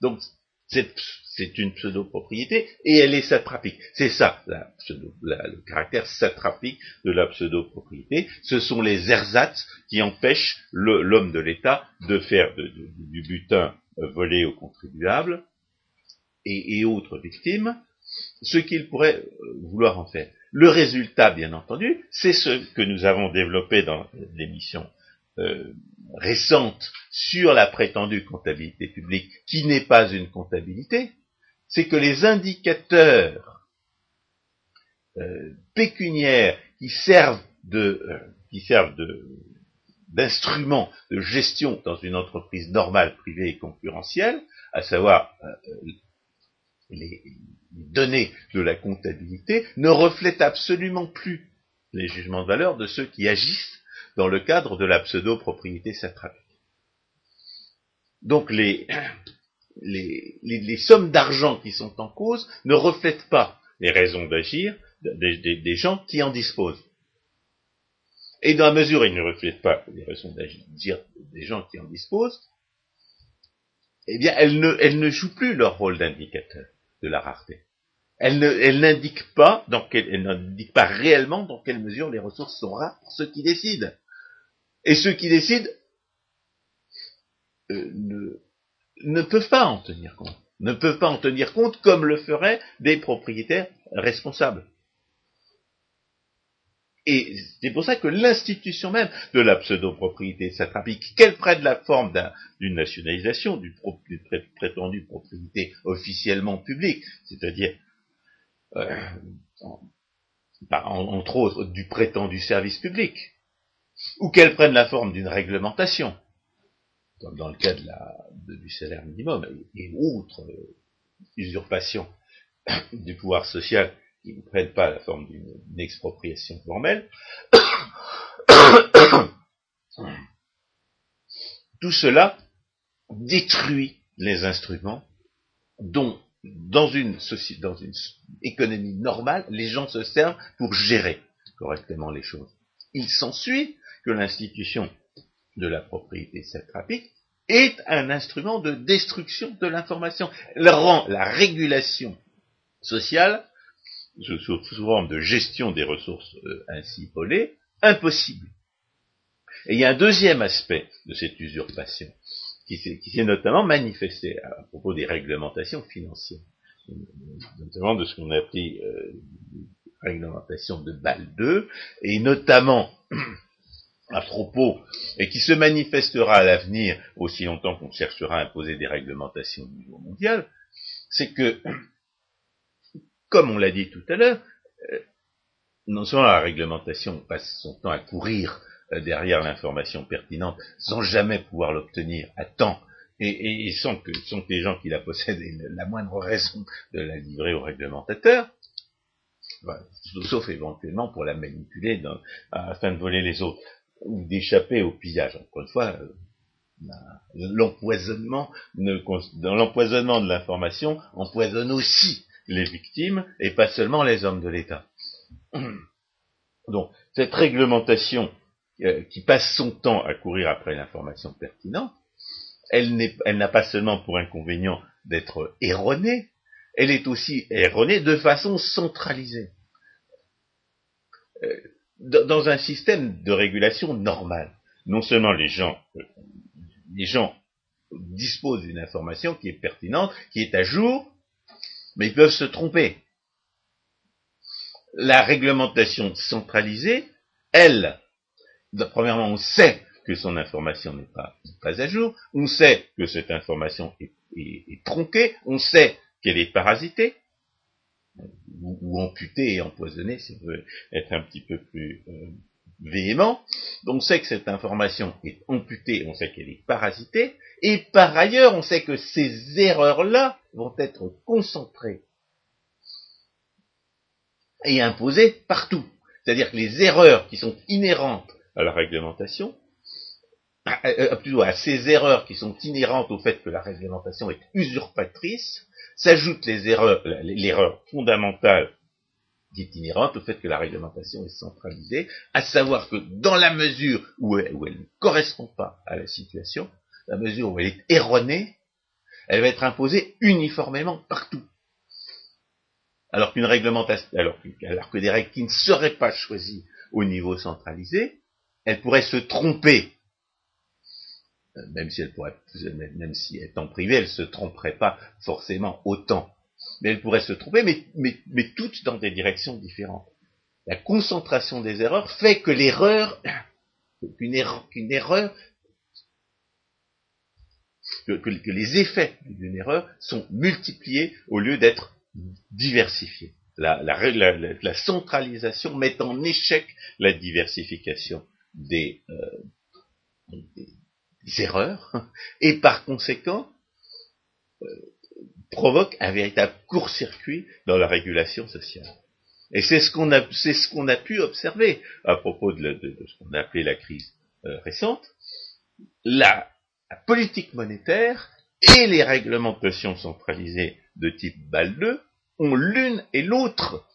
Donc, c'est une pseudo-propriété et elle est satrapique. C'est ça, la le caractère satrapique de la pseudo-propriété. Ce sont les ersatz qui empêchent l'homme de l'État de faire du butin euh, volé aux contribuables et, et autres victimes ce qu'il pourrait euh, vouloir en faire. Le résultat, bien entendu, c'est ce que nous avons développé dans l'émission euh, récente sur la prétendue comptabilité publique, qui n'est pas une comptabilité, c'est que les indicateurs euh, pécuniaires qui servent de euh, qui servent de d'instruments de gestion dans une entreprise normale, privée et concurrentielle, à savoir les, données de la comptabilité, ne reflètent absolument plus les jugements de valeur de ceux qui agissent dans le cadre de la pseudo-propriété satrapique. Donc les, les, sommes d'argent qui sont en cause ne reflètent pas les raisons d'agir des, gens qui en disposent. Et dans la mesure où ils ne reflètent pas les raisons d'agir des gens qui en disposent, eh bien, elles ne, elles ne jouent plus leur rôle d'indicateur de la rareté. Elles n'indiquent pas, dans elles n'indiquent pas réellement dans quelle mesure les ressources sont rares pour ceux qui décident. Et ceux qui décident euh, ne peuvent pas en tenir compte. Ne peuvent pas en tenir compte comme le feraient des propriétaires responsables. Et c'est pour ça que l'institution même de la pseudo-propriété satrapique, qu'elle prenne la forme d'une nationalisation, d'une prétendue propriété officiellement publique, c'est-à-dire, euh, entre autres, du prétendu service public, ou qu'elle prenne la forme d'une réglementation, comme dans le cas du salaire minimum et, autres euh, usurpations du pouvoir social qui ne prennent pas la forme d'une expropriation formelle, tout cela détruit les instruments dont, dans une, dans une économie normale, les gens se servent pour gérer correctement les choses. Il s'ensuit que l'institution de la propriété satrapique est un instrument de destruction de l'information. Elle rend la régulation sociale, sous, forme de gestion des ressources euh, ainsi volées, impossible. Et il y a un deuxième aspect de cette usurpation, qui s'est notamment manifesté à, propos des réglementations financières, notamment de ce qu'on a appelé euh, réglementation de Bâle 2, et notamment à propos, et qui se manifestera à l'avenir aussi longtemps qu'on cherchera à imposer des réglementations au niveau mondial, c'est que, comme on l'a dit tout à l'heure, euh, non seulement la réglementation passe son temps à courir euh, derrière l'information pertinente sans jamais pouvoir l'obtenir à temps et, sans, que, sans que les gens qui la possèdent aient la moindre raison de la livrer au réglementateur, sauf éventuellement pour la manipuler afin de voler les autres ou d'échapper au pillage. Encore une fois, euh, l'empoisonnement, dans l'empoisonnement de l'information, empoisonne aussi les victimes et pas seulement les hommes de l'État. Donc, cette réglementation euh, qui passe son temps à courir après l'information pertinente, elle n'a pas seulement pour inconvénient d'être erronée, elle est aussi erronée de façon centralisée. Euh, dans un système de régulation normal, non seulement euh, les gens disposent d'une information qui est pertinente, qui est à jour, mais ils peuvent se tromper. La réglementation centralisée, elle, premièrement, on sait que son information n'est pas, pas à jour, on sait que cette information est, tronquée, on sait qu'elle est parasitée, ou, amputée et empoisonnée, si on veut être un petit peu plus euh, véhément. On sait que cette information est amputée, on sait qu'elle est parasitée, et par ailleurs, on sait que ces erreurs-là vont être concentrées et imposées partout. C'est-à-dire que les erreurs qui sont inhérentes à la réglementation, plutôt à ces erreurs qui sont inhérentes au fait que la réglementation est usurpatrice, s'ajoutent les erreurs, l'erreur fondamentale est inhérente au fait que la réglementation est centralisée, à savoir que dans la mesure où elle, ne correspond pas à la situation, la mesure où elle est erronée, elle va être imposée uniformément partout. Alors qu'une réglementation, alors, alors que des règles qui ne seraient pas choisies au niveau centralisé, elle pourrait se tromper. Euh, même si elle pourrait, même si étant privée, elle se tromperait pas forcément autant. Mais elle pourrait se tromper, mais, toutes dans des directions différentes. La concentration des erreurs fait que l'erreur, qu'une erreur, que, les effets d'une erreur sont multipliés au lieu d'être diversifiés. La, centralisation met en échec la diversification des, euh, erreurs et par conséquent euh, provoque un véritable court-circuit dans la régulation sociale. Et c'est ce qu'on a, c'est ce qu'on a pu observer à propos de, ce qu'on a appelé la crise euh, récente. La, politique monétaire et les réglementations centralisées de type BAL 2 ont l'une et l'autre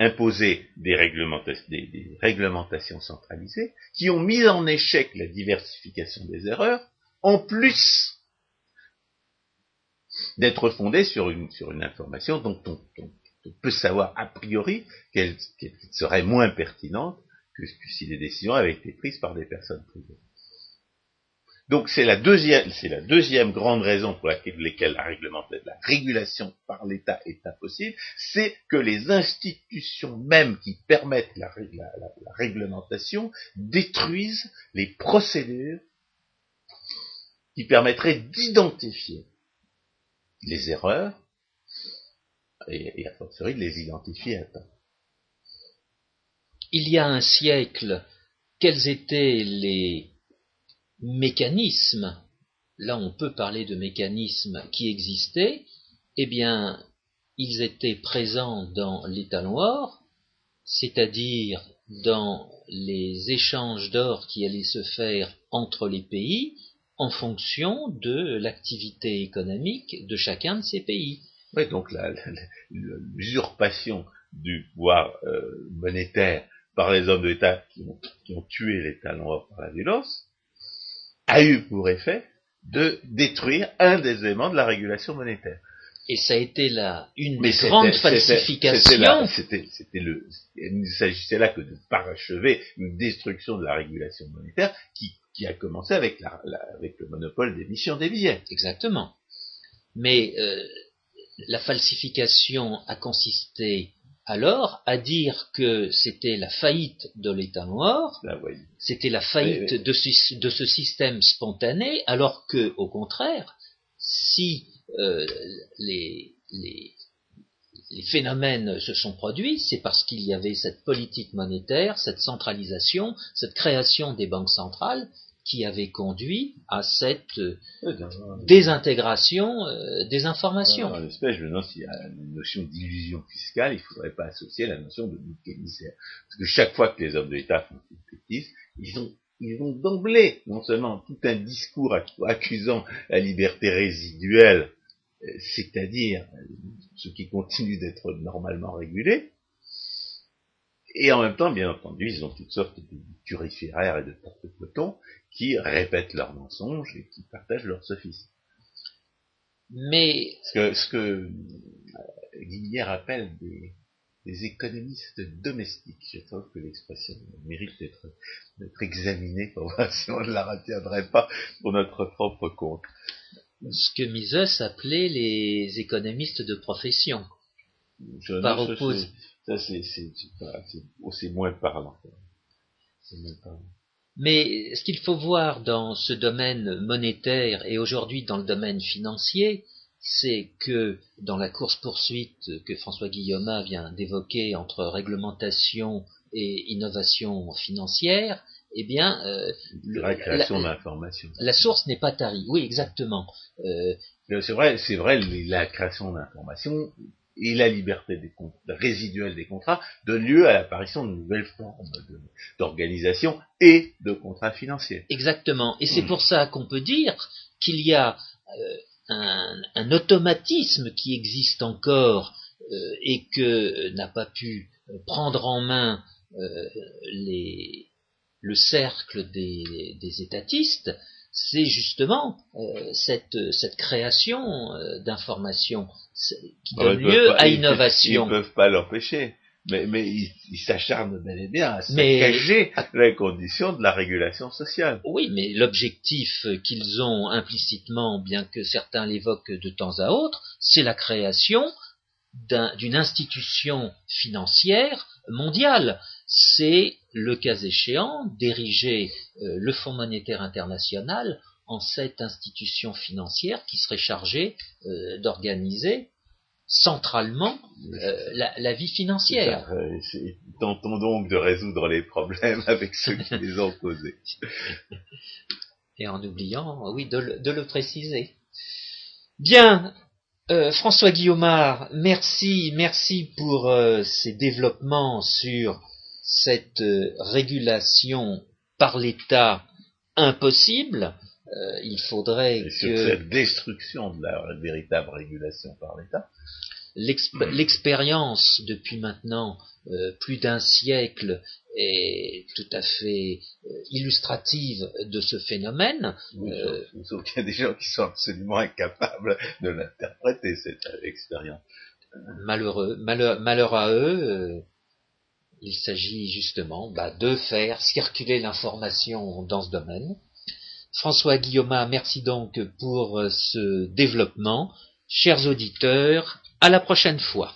imposé des, réglementations centralisées qui ont mis en échec la diversification des erreurs, en plus d'être fondées sur une, information dont on, peut savoir a priori qu'elle serait moins pertinente que si les décisions avaient été prises par des personnes privées. Donc c'est la deuxième, grande raison pour laquelle, la, la régulation par l'État est impossible, c'est que les institutions mêmes qui permettent la, réglementation détruisent les procédures qui permettraient d'identifier les erreurs et, a fortiori de les identifier à temps. Il y a un siècle, quels étaient les mécanismes, là on peut parler de mécanismes qui existaient, eh bien, ils étaient présents dans l'état noir, c'est-à-dire dans les échanges d'or qui allaient se faire entre les pays en fonction de l'activité économique de chacun de ces pays. Oui, donc l'usurpation du pouvoir euh, monétaire par les hommes de l'État qui, qui ont, tué l'État noir par la violence, a eu pour effet de détruire un des éléments de la régulation monétaire. Et ça a été là une des grandes falsifications. C'était, il ne s'agissait là que de parachever une destruction de la régulation monétaire qui, qui a commencé avec, la, avec le monopole d'émission des billets. Exactement. Mais euh, la falsification a consisté alors à dire que c'était la faillite de l'État noir, c'était la faillite De, ce, système spontané, alors que, au contraire, si euh, les, les phénomènes se sont produits, c'est parce qu'il y avait cette politique monétaire, cette centralisation, cette création des banques centrales qui avait conduit à cette euh, désintégration euh, des informations. En l'espèce, je me demande s'il y a une notion d'illusion fiscale, il ne faudrait pas associer la notion de bouc émissaire. Parce que chaque fois que les hommes d'État font une bêtise, ils ont ils ont d'emblée non seulement tout un discours accusant la liberté résiduelle, euh, c'est-à-dire ce qui continue d'être normalement régulé, et en même temps, bien entendu, ils ont toutes sortes de turiféraires et de porte-cotons qui répètent leurs mensonges et qui partagent leurs sophismes. Mais ce que, ce que euh, Guillier appelle des, économistes domestiques, je trouve que l'expression mérite d'être examinée pour voir si on ne la retiendrait pas pour notre propre compte. Ce que Mises appelait les économistes de profession. Je par opposition ça, c'est moins parlant. Mais ce qu'il faut voir dans ce domaine monétaire et aujourd'hui dans le domaine financier, c'est que dans la course-poursuite que François Guillaume vient d'évoquer entre réglementation et innovation financière, eh bien, euh, la création d'informations. La source n'est pas tarie. Oui, exactement. Euh, c'est vrai, c'est vrai, la création d'informations et la liberté des résiduelle des contrats donne lieu à l'apparition de nouvelles formes d'organisation et de contrats financiers. Exactement. Et c'est hmm. pour ça qu'on peut dire qu'il y a euh, un, automatisme qui existe encore euh, et que euh, n'a pas pu prendre en main les, le cercle des, des étatistes, c'est justement euh, cette, cette, création euh, d'informations qui donne lieu à innovation. Ils ne peuvent pas l'empêcher, mais, mais ils s'acharnent bel et bien à saccager les conditions de la régulation sociale. Oui, mais l'objectif qu'ils ont implicitement, bien que certains l'évoquent de temps à autre, c'est la création d'une institution financière mondiale c'est le cas échéant d'ériger euh, le Fonds monétaire international en cette institution financière qui serait chargée euh, d'organiser centralement euh, la, vie financière. tentons donc de résoudre les problèmes avec ceux qui les ont causés. Et en oubliant, oui, de le, préciser. Bien, François Guillaumard, merci, merci pour ces développements sur cette euh, régulation par l'État impossible, euh, il faudrait que... Sur cette destruction de la véritable régulation par l'État L'expérience depuis maintenant euh, plus d'un siècle est tout à fait illustrative de ce phénomène. sauf qu'il y a des gens qui sont absolument incapables de l'interpréter, cette expérience. Malheureux, malheur, malheur à eux, il s'agit justement bah, de faire circuler l'information dans ce domaine. François Guillaume, merci donc pour euh, ce développement. Chers auditeurs, à la prochaine fois.